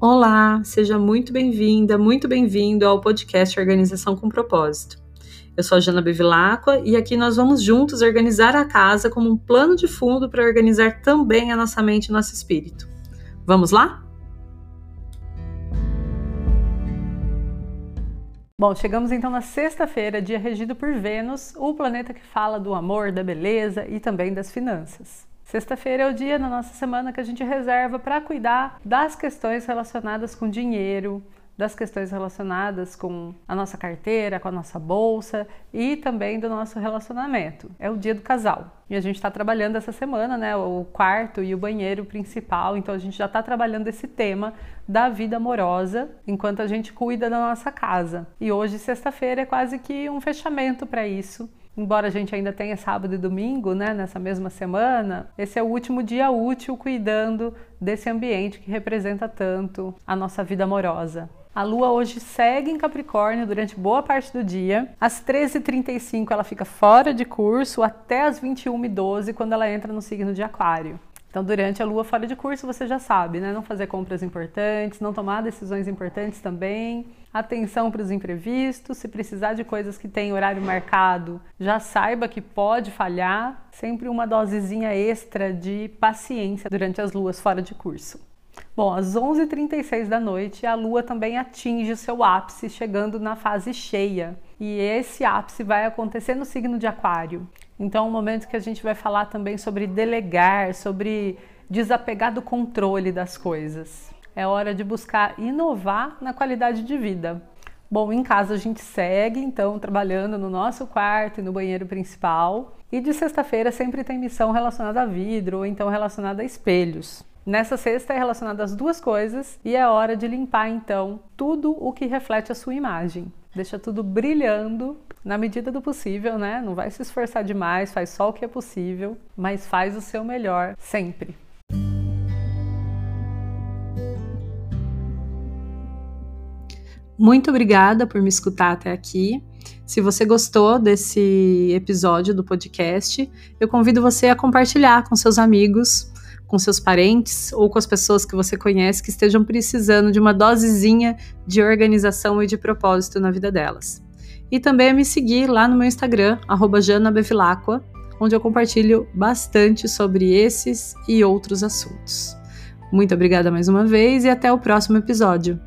Olá, seja muito bem-vinda, muito bem-vindo ao podcast Organização com Propósito. Eu sou a Jana Bevilacqua e aqui nós vamos juntos organizar a casa como um plano de fundo para organizar também a nossa mente e nosso espírito. Vamos lá? Bom, chegamos então na sexta-feira, dia regido por Vênus, o planeta que fala do amor, da beleza e também das finanças. Sexta-feira é o dia na nossa semana que a gente reserva para cuidar das questões relacionadas com dinheiro, das questões relacionadas com a nossa carteira, com a nossa bolsa e também do nosso relacionamento. É o dia do casal. E a gente está trabalhando essa semana, né? O quarto e o banheiro principal. Então a gente já está trabalhando esse tema da vida amorosa enquanto a gente cuida da nossa casa. E hoje, sexta-feira, é quase que um fechamento para isso embora a gente ainda tenha sábado e domingo, né, nessa mesma semana, esse é o último dia útil cuidando desse ambiente que representa tanto a nossa vida amorosa. A lua hoje segue em Capricórnio durante boa parte do dia. Às 13h35 ela fica fora de curso até às 21h12 quando ela entra no signo de Aquário. Então, durante a lua fora de curso, você já sabe, né? Não fazer compras importantes, não tomar decisões importantes também. Atenção para os imprevistos. Se precisar de coisas que têm horário marcado, já saiba que pode falhar. Sempre uma dosezinha extra de paciência durante as luas fora de curso. Bom, às 11h36 da noite, a Lua também atinge o seu ápice, chegando na fase cheia. E esse ápice vai acontecer no signo de Aquário. Então, é um momento que a gente vai falar também sobre delegar, sobre desapegar do controle das coisas. É hora de buscar inovar na qualidade de vida. Bom, em casa a gente segue então trabalhando no nosso quarto e no banheiro principal. E de sexta-feira sempre tem missão relacionada a vidro ou então relacionada a espelhos. Nessa sexta é relacionada às duas coisas e é hora de limpar então tudo o que reflete a sua imagem. Deixa tudo brilhando na medida do possível, né? Não vai se esforçar demais, faz só o que é possível, mas faz o seu melhor sempre. Muito obrigada por me escutar até aqui. Se você gostou desse episódio do podcast, eu convido você a compartilhar com seus amigos com seus parentes ou com as pessoas que você conhece que estejam precisando de uma dosezinha de organização e de propósito na vida delas. E também a me seguir lá no meu Instagram, janabevilacqua, onde eu compartilho bastante sobre esses e outros assuntos. Muito obrigada mais uma vez e até o próximo episódio.